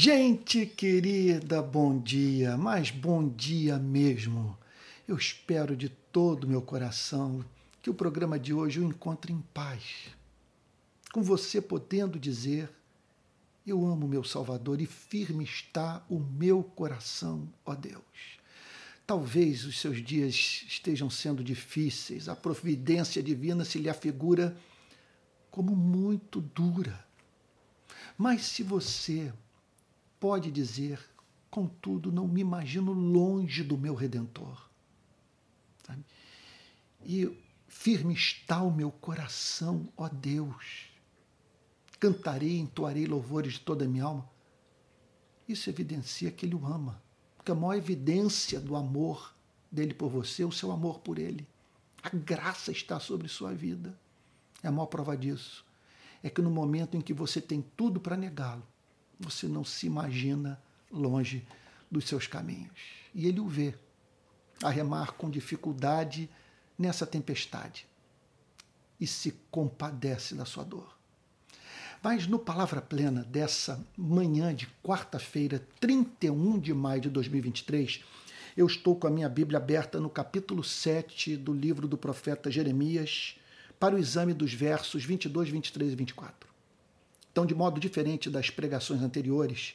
Gente querida, bom dia, mas bom dia mesmo. Eu espero de todo o meu coração que o programa de hoje o encontre em paz. Com você podendo dizer: Eu amo meu Salvador e firme está o meu coração, ó Deus. Talvez os seus dias estejam sendo difíceis, a providência divina se lhe afigura como muito dura. Mas se você pode dizer, contudo, não me imagino longe do meu redentor. Sabe? E firme está o meu coração, ó Deus. Cantarei, entoarei louvores de toda a minha alma. Isso evidencia que ele o ama. Porque a maior evidência do amor dele por você é o seu amor por ele. A graça está sobre sua vida. É a maior prova disso. É que no momento em que você tem tudo para negá-lo, você não se imagina longe dos seus caminhos. E ele o vê, a remar com dificuldade nessa tempestade e se compadece da sua dor. Mas no Palavra Plena dessa manhã de quarta-feira, 31 de maio de 2023, eu estou com a minha Bíblia aberta no capítulo 7 do livro do profeta Jeremias, para o exame dos versos 22, 23 e 24. Então, de modo diferente das pregações anteriores,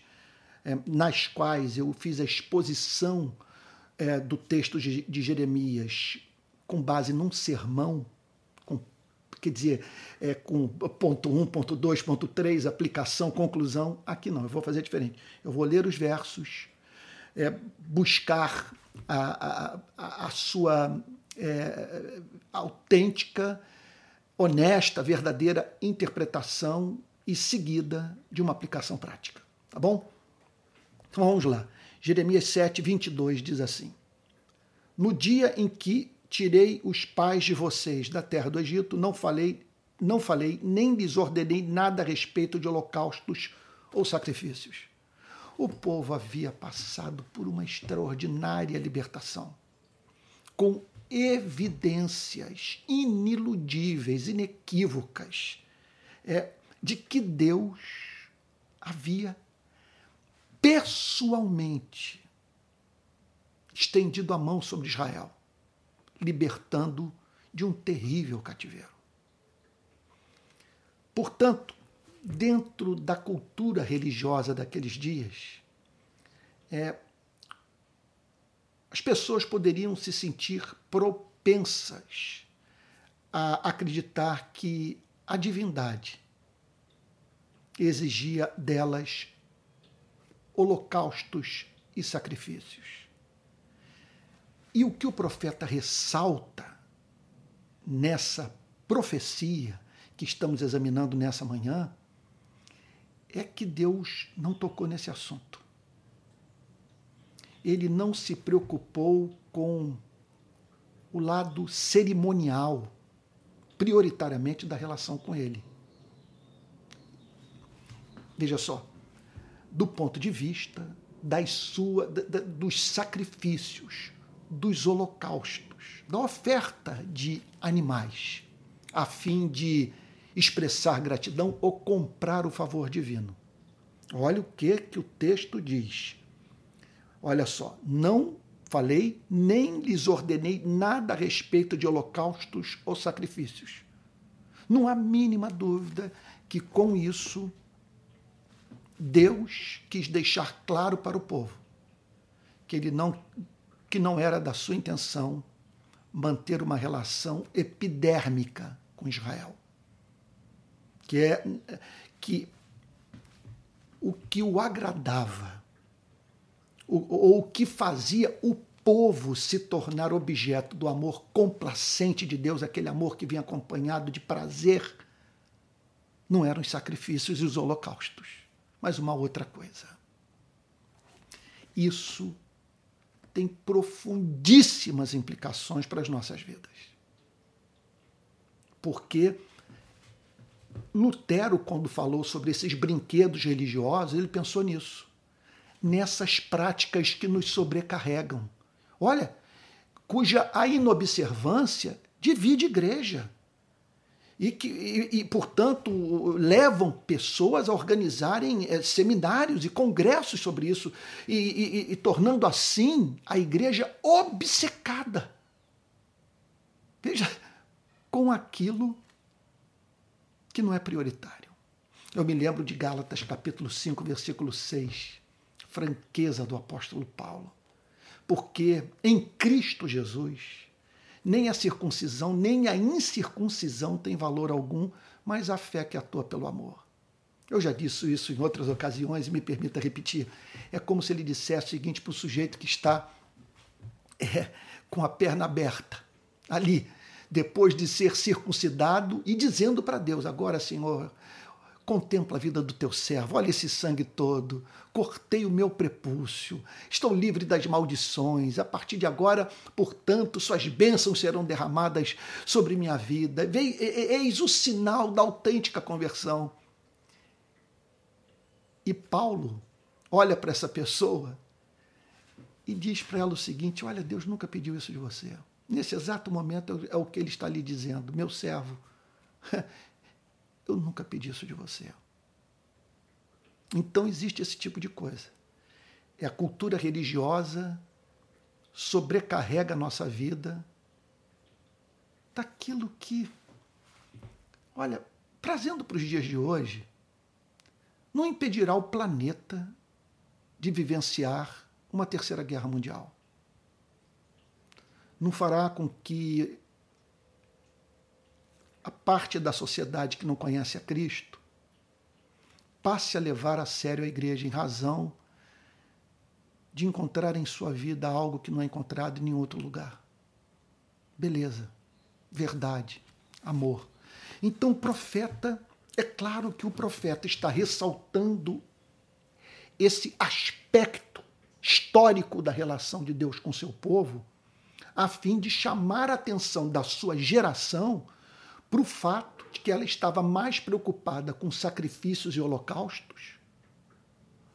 é, nas quais eu fiz a exposição é, do texto de, de, Jeremias com base num sermão, com, quer dizer, é, com ponto 1, ponto 2, ponto 3, aplicação, conclusão, aqui não, eu vou fazer diferente. Eu vou ler os versos, é, buscar a, a, a sua é, autêntica, honesta, verdadeira interpretação e seguida de uma aplicação prática. Tá bom? Então vamos lá. Jeremias 7, 22 diz assim: No dia em que tirei os pais de vocês da terra do Egito, não falei, não falei, nem lhes ordenei nada a respeito de holocaustos ou sacrifícios. O povo havia passado por uma extraordinária libertação, com evidências iniludíveis, inequívocas, é, de que Deus havia pessoalmente estendido a mão sobre Israel, libertando de um terrível cativeiro. Portanto, dentro da cultura religiosa daqueles dias, é, as pessoas poderiam se sentir propensas a acreditar que a divindade exigia delas holocaustos e sacrifícios. E o que o profeta ressalta nessa profecia que estamos examinando nessa manhã é que Deus não tocou nesse assunto. Ele não se preocupou com o lado cerimonial, prioritariamente da relação com ele. Veja só, do ponto de vista das sua, da, dos sacrifícios, dos holocaustos, da oferta de animais, a fim de expressar gratidão ou comprar o favor divino. Olha o que, que o texto diz. Olha só, não falei nem lhes ordenei nada a respeito de holocaustos ou sacrifícios. Não há mínima dúvida que com isso Deus quis deixar claro para o povo que ele não que não era da sua intenção manter uma relação epidérmica com Israel. Que é que o que o agradava, ou o que fazia o povo se tornar objeto do amor complacente de Deus, aquele amor que vinha acompanhado de prazer, não eram os sacrifícios e os holocaustos mas uma outra coisa. Isso tem profundíssimas implicações para as nossas vidas. Porque Lutero, quando falou sobre esses brinquedos religiosos, ele pensou nisso, nessas práticas que nos sobrecarregam. Olha, cuja a inobservância divide igreja. E que, e, e, portanto, levam pessoas a organizarem é, seminários e congressos sobre isso, e, e, tornando assim a igreja obcecada. Veja, com aquilo que não é prioritário. Eu me lembro de Gálatas capítulo 5, versículo 6, franqueza do apóstolo Paulo. Porque em Cristo Jesus nem a circuncisão, nem a incircuncisão tem valor algum, mas a fé que atua pelo amor. Eu já disse isso em outras ocasiões e me permita repetir. É como se ele dissesse o seguinte para o sujeito que está é, com a perna aberta, ali, depois de ser circuncidado e dizendo para Deus: Agora, Senhor, Contempla a vida do teu servo, olha esse sangue todo. Cortei o meu prepúcio, estou livre das maldições. A partir de agora, portanto, suas bênçãos serão derramadas sobre minha vida. Eis o sinal da autêntica conversão. E Paulo olha para essa pessoa e diz para ela o seguinte: Olha, Deus nunca pediu isso de você. Nesse exato momento é o que ele está lhe dizendo, meu servo. Eu nunca pedi isso de você. Então existe esse tipo de coisa. É a cultura religiosa sobrecarrega a nossa vida daquilo que, olha, trazendo para os dias de hoje, não impedirá o planeta de vivenciar uma terceira guerra mundial. Não fará com que a parte da sociedade que não conhece a Cristo passe a levar a sério a igreja em razão de encontrar em sua vida algo que não é encontrado em nenhum outro lugar. Beleza, verdade, amor. Então o profeta, é claro que o profeta está ressaltando esse aspecto histórico da relação de Deus com seu povo, a fim de chamar a atenção da sua geração para o fato de que ela estava mais preocupada com sacrifícios e holocaustos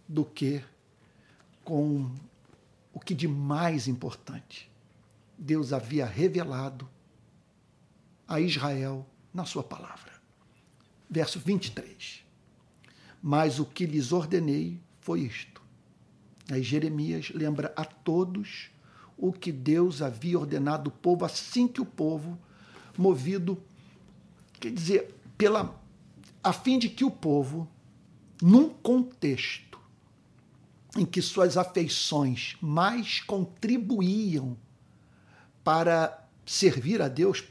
do que com o que de mais importante Deus havia revelado a Israel na sua palavra. Verso 23. Mas o que lhes ordenei foi isto. Aí Jeremias lembra a todos o que Deus havia ordenado o povo assim que o povo, movido Quer dizer, pela, a fim de que o povo, num contexto em que suas afeições mais contribuíam para servir a Deus,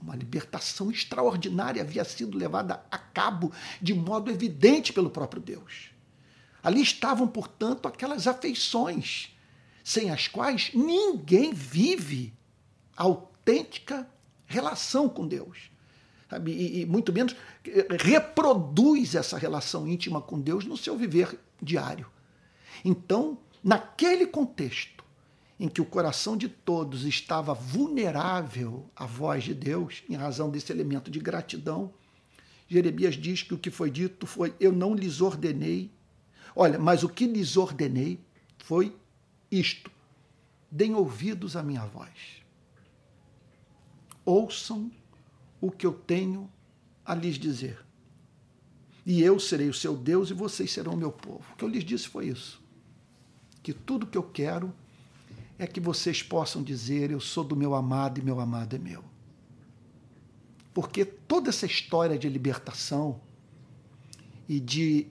uma libertação extraordinária havia sido levada a cabo de modo evidente pelo próprio Deus. Ali estavam, portanto, aquelas afeições sem as quais ninguém vive autêntica relação com Deus sabe? E, e muito menos reproduz essa relação íntima com Deus no seu viver diário. Então, naquele contexto em que o coração de todos estava vulnerável à voz de Deus, em razão desse elemento de gratidão, Jeremias diz que o que foi dito foi: Eu não lhes ordenei. Olha, mas o que lhes ordenei foi isto: deem ouvidos à minha voz. Ouçam o que eu tenho a lhes dizer. E eu serei o seu Deus e vocês serão o meu povo. O que eu lhes disse foi isso. Que tudo que eu quero é que vocês possam dizer: Eu sou do meu amado e meu amado é meu. Porque toda essa história de libertação e de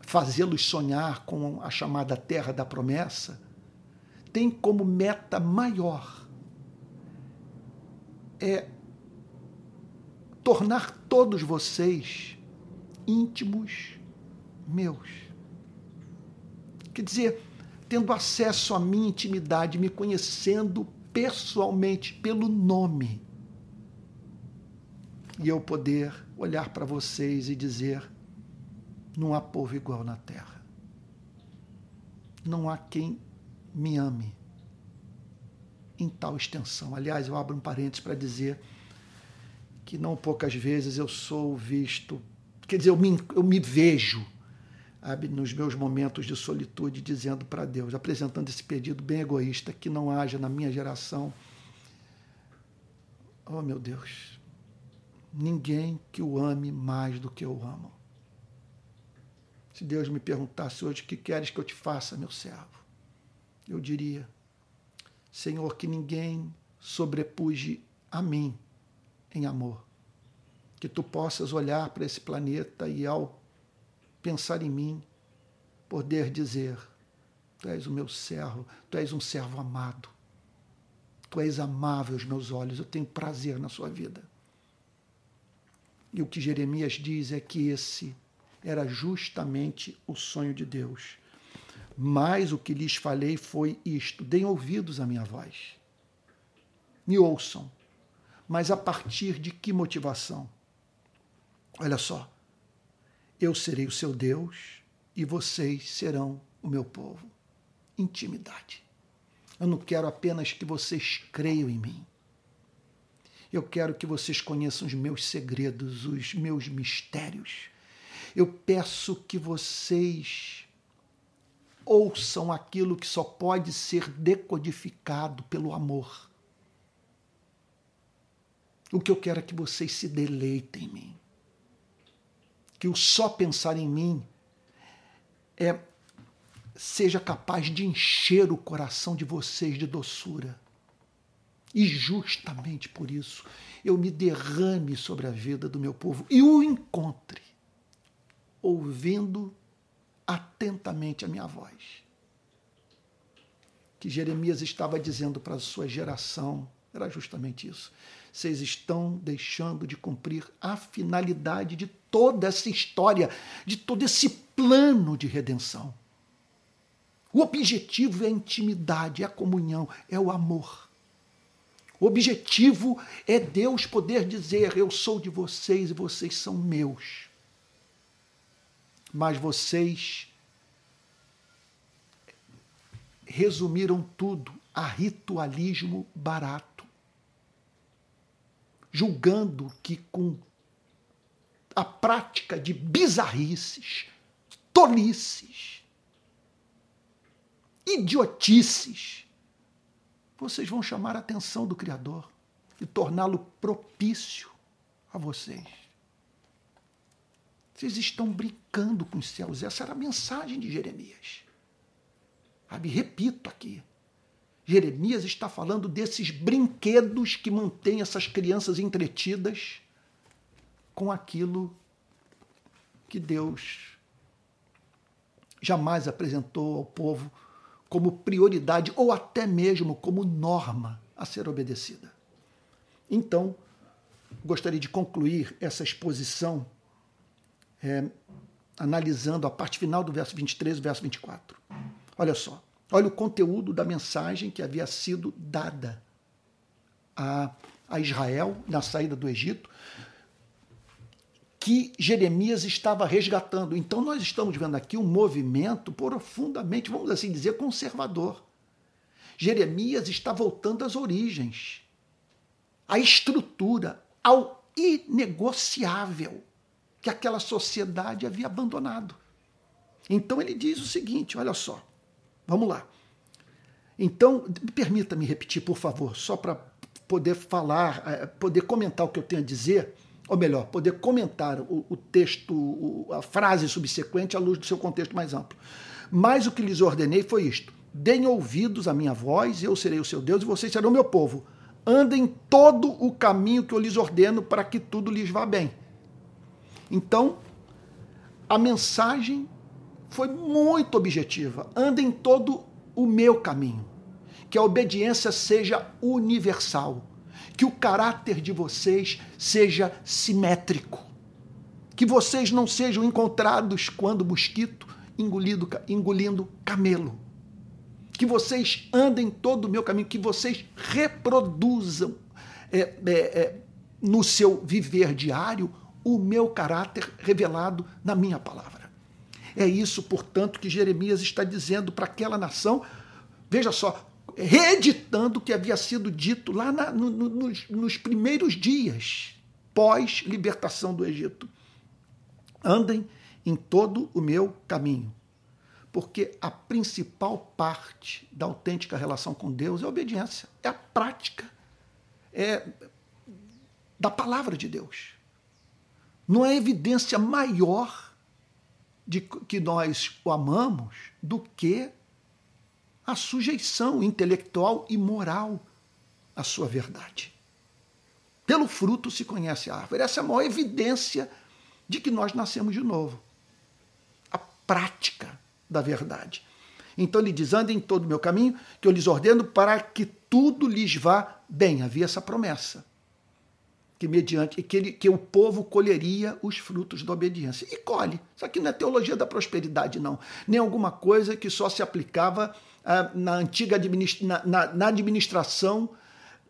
fazê-los sonhar com a chamada terra da promessa tem como meta maior é tornar todos vocês íntimos meus. Quer dizer, tendo acesso à minha intimidade, me conhecendo pessoalmente pelo nome. E eu poder olhar para vocês e dizer: não há povo igual na terra. Não há quem me ame em tal extensão. Aliás, eu abro um parênteses para dizer que não poucas vezes eu sou visto, quer dizer, eu me, eu me vejo sabe, nos meus momentos de solitude dizendo para Deus, apresentando esse pedido bem egoísta, que não haja na minha geração, oh meu Deus, ninguém que o ame mais do que eu amo. Se Deus me perguntasse hoje o que queres que eu te faça, meu servo, eu diria: Senhor, que ninguém sobrepuje a mim em amor. Que tu possas olhar para esse planeta e, ao pensar em mim, poder dizer: Tu és o meu servo, tu és um servo amado. Tu és amável aos meus olhos, eu tenho prazer na sua vida. E o que Jeremias diz é que esse era justamente o sonho de Deus. Mas o que lhes falei foi isto: deem ouvidos à minha voz. Me ouçam. Mas a partir de que motivação? Olha só. Eu serei o seu Deus e vocês serão o meu povo. Intimidade. Eu não quero apenas que vocês creiam em mim. Eu quero que vocês conheçam os meus segredos, os meus mistérios. Eu peço que vocês ouçam aquilo que só pode ser decodificado pelo amor. O que eu quero é que vocês se deleitem em mim. Que o só pensar em mim é seja capaz de encher o coração de vocês de doçura. E justamente por isso eu me derrame sobre a vida do meu povo e o encontre, ouvindo atentamente a minha voz. Que Jeremias estava dizendo para a sua geração era justamente isso. Vocês estão deixando de cumprir a finalidade de toda essa história, de todo esse plano de redenção. O objetivo é a intimidade, é a comunhão, é o amor. O objetivo é Deus poder dizer: Eu sou de vocês e vocês são meus. Mas vocês resumiram tudo a ritualismo barato, julgando que com a prática de bizarrices, tolices, idiotices, vocês vão chamar a atenção do Criador e torná-lo propício a vocês. Vocês estão brincando com os céus. Essa era a mensagem de Jeremias. Sabe? Repito aqui. Jeremias está falando desses brinquedos que mantêm essas crianças entretidas com aquilo que Deus jamais apresentou ao povo como prioridade ou até mesmo como norma a ser obedecida. Então, gostaria de concluir essa exposição é, analisando a parte final do verso 23 e verso 24. Olha só, olha o conteúdo da mensagem que havia sido dada a, a Israel na saída do Egito, que Jeremias estava resgatando. Então, nós estamos vendo aqui um movimento profundamente, vamos assim dizer, conservador. Jeremias está voltando às origens, à estrutura, ao inegociável que aquela sociedade havia abandonado. Então ele diz o seguinte: olha só, vamos lá. Então, permita-me repetir, por favor, só para poder falar, eh, poder comentar o que eu tenho a dizer ou melhor, poder comentar o, o texto, a frase subsequente à luz do seu contexto mais amplo. Mas o que lhes ordenei foi isto: deem ouvidos à minha voz, eu serei o seu Deus e vocês serão meu povo. Andem todo o caminho que eu lhes ordeno para que tudo lhes vá bem. Então, a mensagem foi muito objetiva. Andem todo o meu caminho. Que a obediência seja universal que o caráter de vocês seja simétrico. Que vocês não sejam encontrados quando mosquito engolindo, engolindo camelo. Que vocês andem todo o meu caminho, que vocês reproduzam é, é, é, no seu viver diário o meu caráter revelado na minha palavra. É isso, portanto, que Jeremias está dizendo para aquela nação. Veja só, reeditando o que havia sido dito lá na, no, no, nos, nos primeiros dias pós-libertação do Egito. Andem em todo o meu caminho. Porque a principal parte da autêntica relação com Deus é a obediência, é a prática é da palavra de Deus. Não há evidência maior de que nós o amamos do que a sujeição intelectual e moral à sua verdade. Pelo fruto se conhece a árvore. Essa é a maior evidência de que nós nascemos de novo. A prática da verdade. Então ele diz: andem em todo o meu caminho, que eu lhes ordeno para que tudo lhes vá bem. Havia essa promessa. Que mediante que, ele, que o povo colheria os frutos da obediência. E colhe. Isso aqui não é teologia da prosperidade, não. Nem alguma coisa que só se aplicava ah, na antiga administra na, na, na administração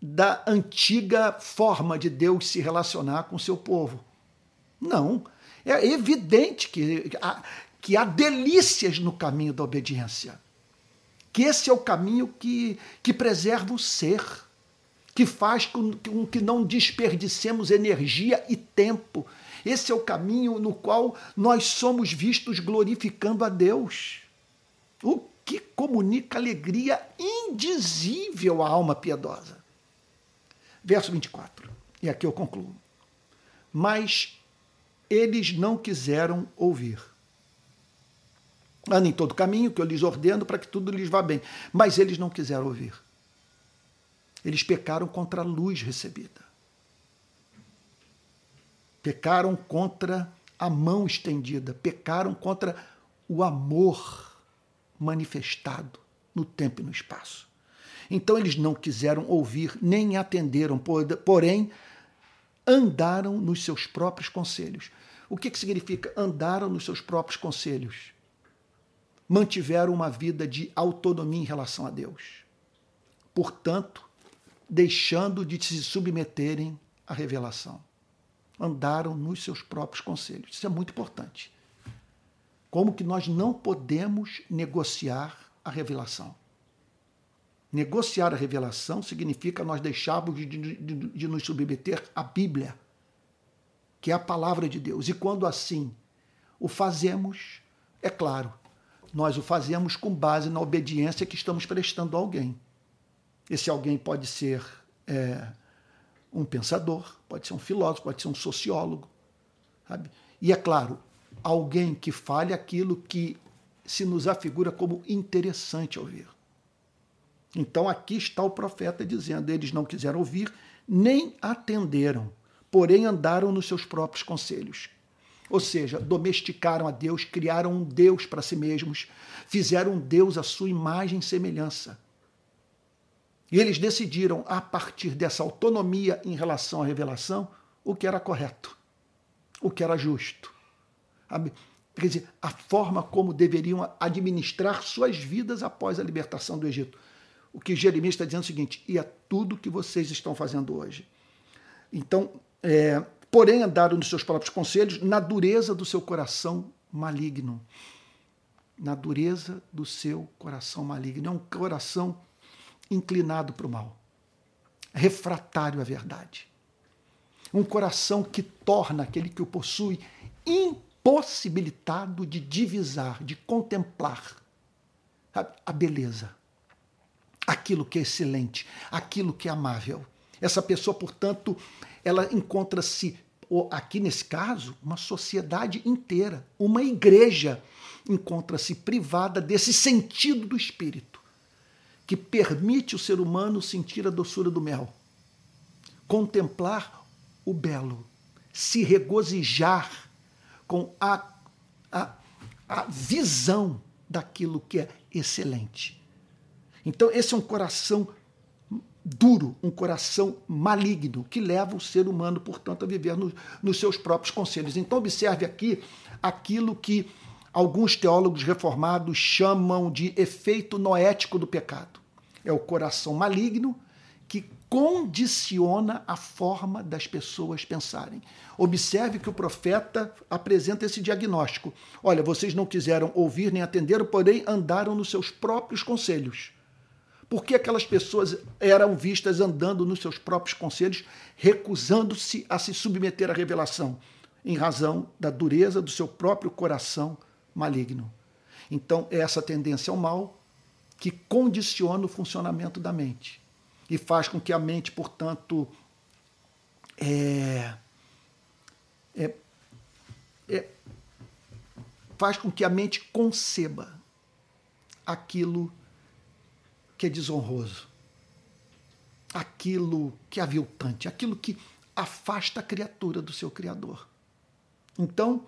da antiga forma de Deus se relacionar com o seu povo. Não. É evidente que, que há delícias no caminho da obediência. Que esse é o caminho que, que preserva o ser, que faz com, que não desperdicemos energia e tempo. Esse é o caminho no qual nós somos vistos glorificando a Deus. O que comunica alegria indizível à alma piedosa. Verso 24, e aqui eu concluo. Mas eles não quiseram ouvir. Andem todo caminho que eu lhes ordeno para que tudo lhes vá bem. Mas eles não quiseram ouvir. Eles pecaram contra a luz recebida. Pecaram contra a mão estendida. Pecaram contra o amor manifestado no tempo e no espaço. Então eles não quiseram ouvir nem atenderam, porém andaram nos seus próprios conselhos. O que, que significa andaram nos seus próprios conselhos? mantiveram uma vida de autonomia em relação a Deus. Portanto, deixando de se submeterem à revelação. Andaram nos seus próprios conselhos. Isso é muito importante. Como que nós não podemos negociar a revelação? Negociar a revelação significa nós deixarmos de, de, de, nos submeter à Bíblia, que é a palavra de Deus. E quando assim o fazemos, é claro, nós o fazemos com base na obediência que estamos prestando a alguém. Esse alguém pode ser é, um pensador, pode ser um filósofo, pode ser um sociólogo. Sabe? E é claro, alguém que fale aquilo que se nos afigura como interessante ouvir. Então aqui está o profeta dizendo: eles não quiseram ouvir, nem atenderam, porém andaram nos seus próprios conselhos. Ou seja, domesticaram a Deus, criaram um Deus para si mesmos, fizeram um Deus à sua imagem e semelhança. E eles decidiram, a partir dessa autonomia em relação à revelação, o que era correto, o que era justo. Quer dizer, a forma como deveriam administrar suas vidas após a libertação do Egito. O que Jeremias está dizendo é o seguinte: e é tudo que vocês estão fazendo hoje. Então, é, porém andaram nos seus próprios conselhos, na dureza do seu coração maligno. Na dureza do seu coração maligno. É um coração inclinado para o mal, refratário à verdade. Um coração que torna aquele que o possui impossibilitado de divisar, de contemplar a beleza, aquilo que é excelente, aquilo que é amável. Essa pessoa, portanto, ela encontra-se aqui nesse caso, uma sociedade inteira, uma igreja, encontra-se privada desse sentido do espírito, que permite o ser humano sentir a doçura do mel, contemplar o belo, se regozijar com a, a, a visão daquilo que é excelente. Então, esse é um coração duro, um coração maligno, que leva o ser humano, portanto, a viver no, nos seus próprios conselhos. Então, observe aqui aquilo que alguns teólogos reformados chamam de efeito noético do pecado. É o coração maligno que condiciona a forma das pessoas pensarem. Observe que o profeta apresenta esse diagnóstico. Olha, vocês não quiseram ouvir nem atenderam, porém andaram nos seus próprios conselhos. Por que aquelas pessoas eram vistas andando nos seus próprios conselhos, recusando-se a se submeter à revelação, em razão da dureza do seu próprio coração maligno? Então, é essa tendência ao mal que condiciona o funcionamento da mente e faz com que a mente, portanto, é, é, é, faz com que a mente conceba aquilo que é desonroso, aquilo que é aviltante, aquilo que afasta a criatura do seu Criador. Então,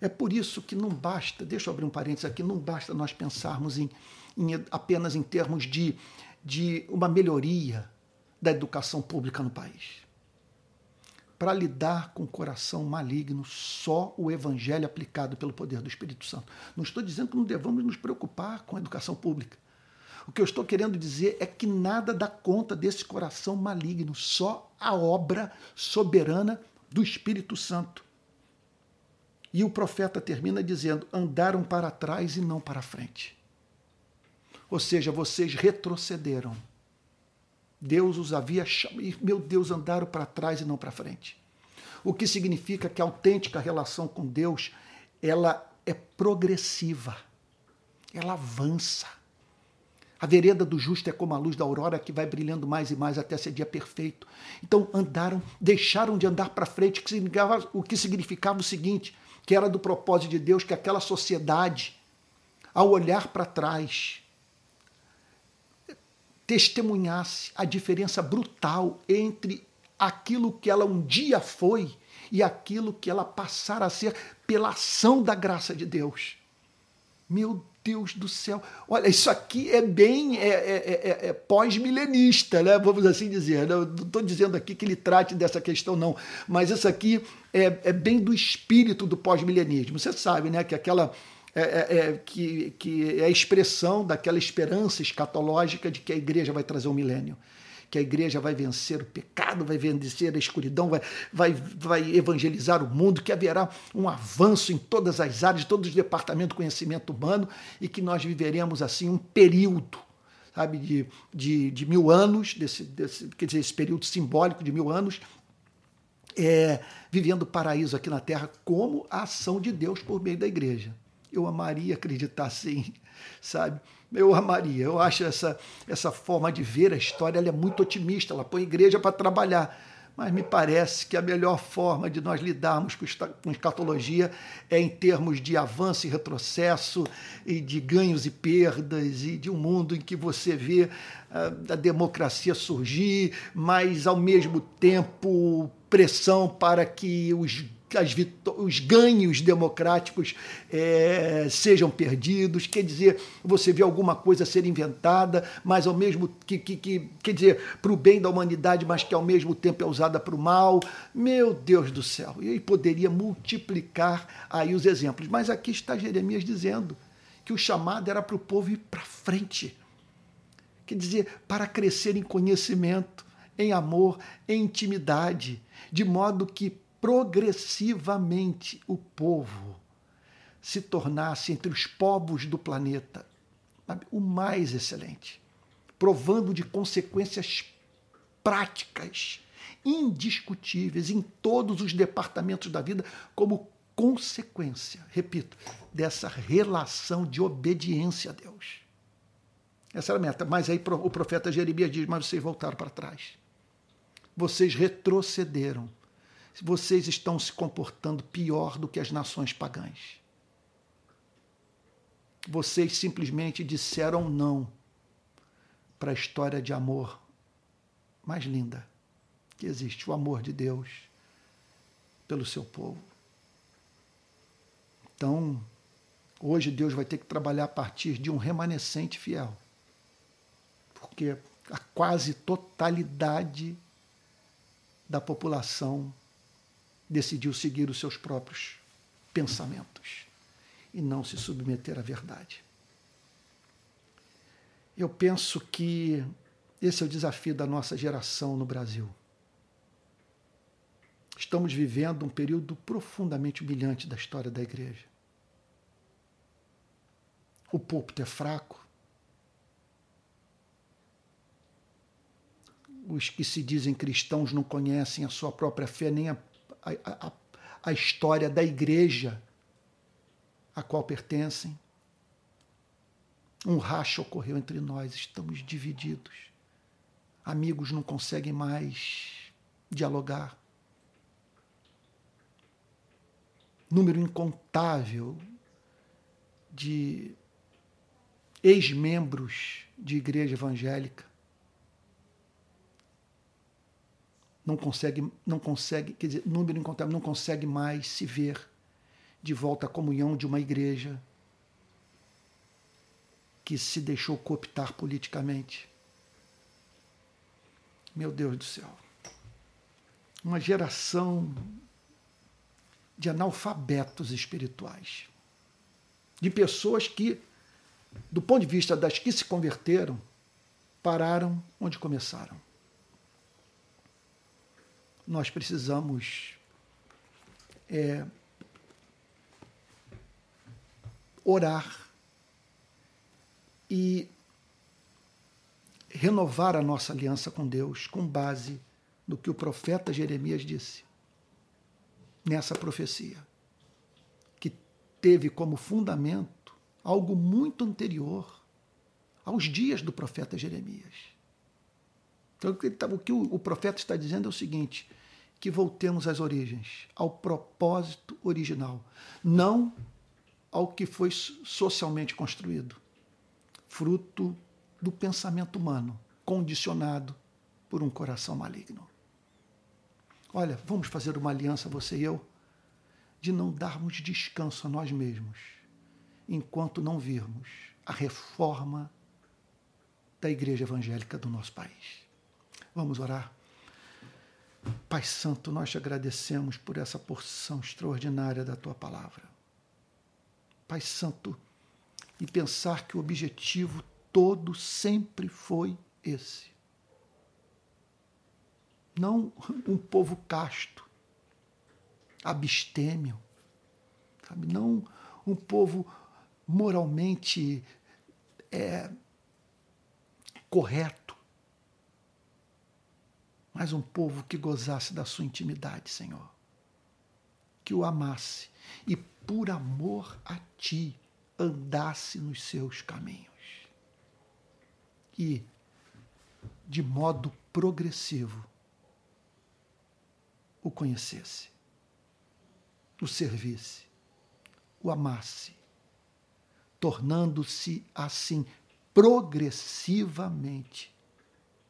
é por isso que não basta, deixa eu abrir um parênteses aqui, não basta nós pensarmos em, em apenas em termos de, de uma melhoria da educação pública no país. Para lidar com o coração maligno, só o evangelho aplicado pelo poder do Espírito Santo. Não estou dizendo que não devamos nos preocupar com a educação pública. O que eu estou querendo dizer é que nada dá conta desse coração maligno, só a obra soberana do Espírito Santo. E o profeta termina dizendo: andaram para trás e não para frente. Ou seja, vocês retrocederam. Deus os havia chamado, meu Deus, andaram para trás e não para frente. O que significa que a autêntica relação com Deus, ela é progressiva. Ela avança. A vereda do justo é como a luz da aurora que vai brilhando mais e mais até ser dia perfeito. Então andaram, deixaram de andar para frente, o que significava o seguinte: que era do propósito de Deus que aquela sociedade, ao olhar para trás, testemunhasse a diferença brutal entre aquilo que ela um dia foi e aquilo que ela passara a ser pela ação da graça de Deus. Meu Deus do céu. Olha, isso aqui é bem é, é, é, é pós-milenista, né? vamos assim dizer. Não estou dizendo aqui que ele trate dessa questão, não. Mas isso aqui é, é bem do espírito do pós-milenismo. Você sabe né, que aquela. É, que, que é a expressão daquela esperança escatológica de que a igreja vai trazer um milênio que a igreja vai vencer o pecado, vai vencer a escuridão, vai, vai, vai evangelizar o mundo, que haverá um avanço em todas as áreas, todos os departamentos do conhecimento humano e que nós viveremos assim um período sabe, de, de, de mil anos, desse, desse, quer dizer, esse período simbólico de mil anos, é, vivendo o paraíso aqui na Terra como a ação de Deus por meio da igreja. Eu amaria acreditar assim, sabe? Eu amaria. Eu acho essa, essa forma de ver a história ela é muito otimista. Ela põe a igreja para trabalhar. Mas me parece que a melhor forma de nós lidarmos com escatologia é em termos de avanço e retrocesso, e de ganhos e perdas, e de um mundo em que você vê ah, a democracia surgir, mas ao mesmo tempo pressão para que os as os ganhos democráticos é, sejam perdidos, quer dizer, você vê alguma coisa ser inventada, mas ao mesmo que, que, que quer dizer, para o bem da humanidade, mas que ao mesmo tempo é usada para o mal. Meu Deus do céu! E poderia multiplicar aí os exemplos. Mas aqui está Jeremias dizendo que o chamado era para o povo ir para frente. Quer dizer, para crescer em conhecimento, em amor, em intimidade, de modo que progressivamente o povo se tornasse entre os povos do planeta o mais excelente, provando de consequências práticas, indiscutíveis em todos os departamentos da vida, como consequência, repito, dessa relação de obediência a Deus. Essa era a meta. Mas aí o profeta Jeremias diz: Mas vocês voltaram para trás. Vocês retrocederam vocês estão se comportando pior do que as nações pagãs. Vocês simplesmente disseram não para a história de amor mais linda que existe o amor de Deus pelo seu povo. Então, hoje Deus vai ter que trabalhar a partir de um remanescente fiel. Porque a quase totalidade da população decidiu seguir os seus próprios pensamentos e não se submeter à verdade. Eu penso que esse é o desafio da nossa geração no Brasil. Estamos vivendo um período profundamente humilhante da história da igreja. O púlpito é fraco. Os que se dizem cristãos não conhecem a sua própria fé nem a a, a, a história da igreja a qual pertencem. Um racha ocorreu entre nós, estamos divididos. Amigos não conseguem mais dialogar. número incontável de ex-membros de igreja evangélica não consegue, não consegue, quer dizer, número incontável, não consegue mais se ver de volta à comunhão de uma igreja que se deixou cooptar politicamente. Meu Deus do céu. Uma geração de analfabetos espirituais. De pessoas que, do ponto de vista das que se converteram, pararam onde começaram nós precisamos é, orar e renovar a nossa aliança com Deus com base no que o profeta Jeremias disse nessa profecia, que teve como fundamento algo muito anterior aos dias do profeta Jeremias. Então, o que o profeta está dizendo é o seguinte: que voltemos às origens, ao propósito original, não ao que foi socialmente construído, fruto do pensamento humano, condicionado por um coração maligno. Olha, vamos fazer uma aliança, você e eu, de não darmos descanso a nós mesmos, enquanto não virmos a reforma da igreja evangélica do nosso país. Vamos orar. Pai Santo, nós te agradecemos por essa porção extraordinária da tua palavra. Pai Santo, e pensar que o objetivo todo sempre foi esse. Não um povo casto, abstêmio, sabe? não um povo moralmente é, correto, mas um povo que gozasse da sua intimidade, Senhor. Que o amasse e, por amor a ti, andasse nos seus caminhos. E, de modo progressivo, o conhecesse, o servisse, o amasse, tornando-se assim progressivamente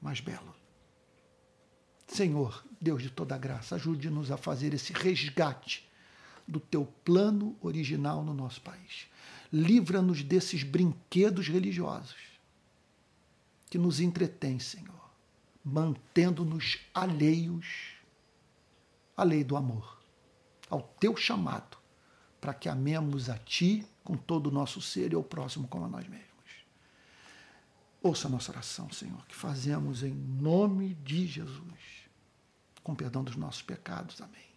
mais belo. Senhor, Deus de toda graça, ajude-nos a fazer esse resgate do teu plano original no nosso país. Livra-nos desses brinquedos religiosos que nos entretêm, Senhor, mantendo-nos alheios à lei do amor, ao teu chamado, para que amemos a ti com todo o nosso ser e ao próximo como a nós mesmos. Ouça a nossa oração, Senhor, que fazemos em nome de Jesus com perdão dos nossos pecados. Amém.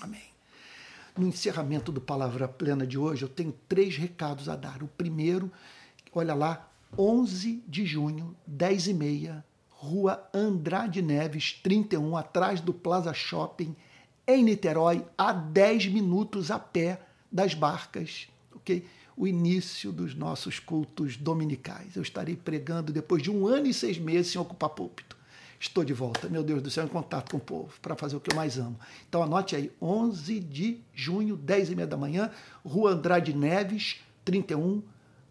Amém. No encerramento do Palavra Plena de hoje, eu tenho três recados a dar. O primeiro, olha lá, 11 de junho, 10 e meia, Rua Andrade Neves, 31, atrás do Plaza Shopping, em Niterói, a 10 minutos a pé das barcas, ok? O início dos nossos cultos dominicais. Eu estarei pregando depois de um ano e seis meses sem ocupar púlpito estou de volta, meu Deus do céu, em contato com o povo, para fazer o que eu mais amo. Então anote aí, 11 de junho, 10 e meia da manhã, Rua Andrade Neves, 31,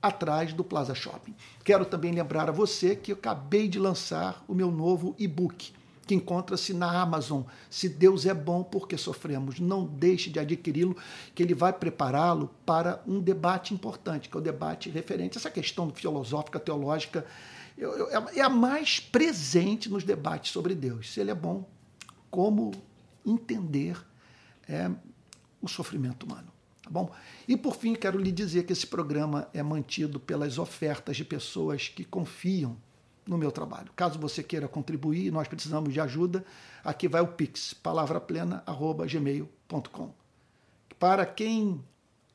atrás do Plaza Shopping. Quero também lembrar a você que eu acabei de lançar o meu novo e-book, que encontra-se na Amazon. Se Deus é bom, porque sofremos? Não deixe de adquiri-lo, que ele vai prepará-lo para um debate importante, que é o debate referente a essa questão filosófica, teológica, é, é a mais presente nos debates sobre Deus. Se ele é bom, como entender é, o sofrimento humano. Tá bom? E por fim, quero lhe dizer que esse programa é mantido pelas ofertas de pessoas que confiam no meu trabalho. Caso você queira contribuir, nós precisamos de ajuda, aqui vai o Pix, palavraplena.gmail.com. Para quem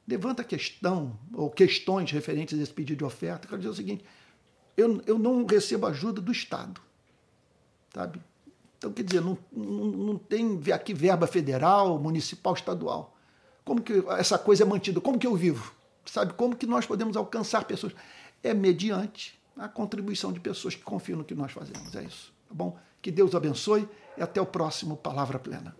levanta questão ou questões referentes a esse pedido de oferta, quero dizer o seguinte: eu, eu não recebo ajuda do Estado. Sabe? Então, quer dizer, não, não, não tem aqui verba federal, municipal, estadual. Como que essa coisa é mantida? Como que eu vivo? Sabe? Como que nós podemos alcançar pessoas? É mediante a contribuição de pessoas que confiam no que nós fazemos. É isso. Tá bom? Que Deus abençoe e até o próximo Palavra Plena.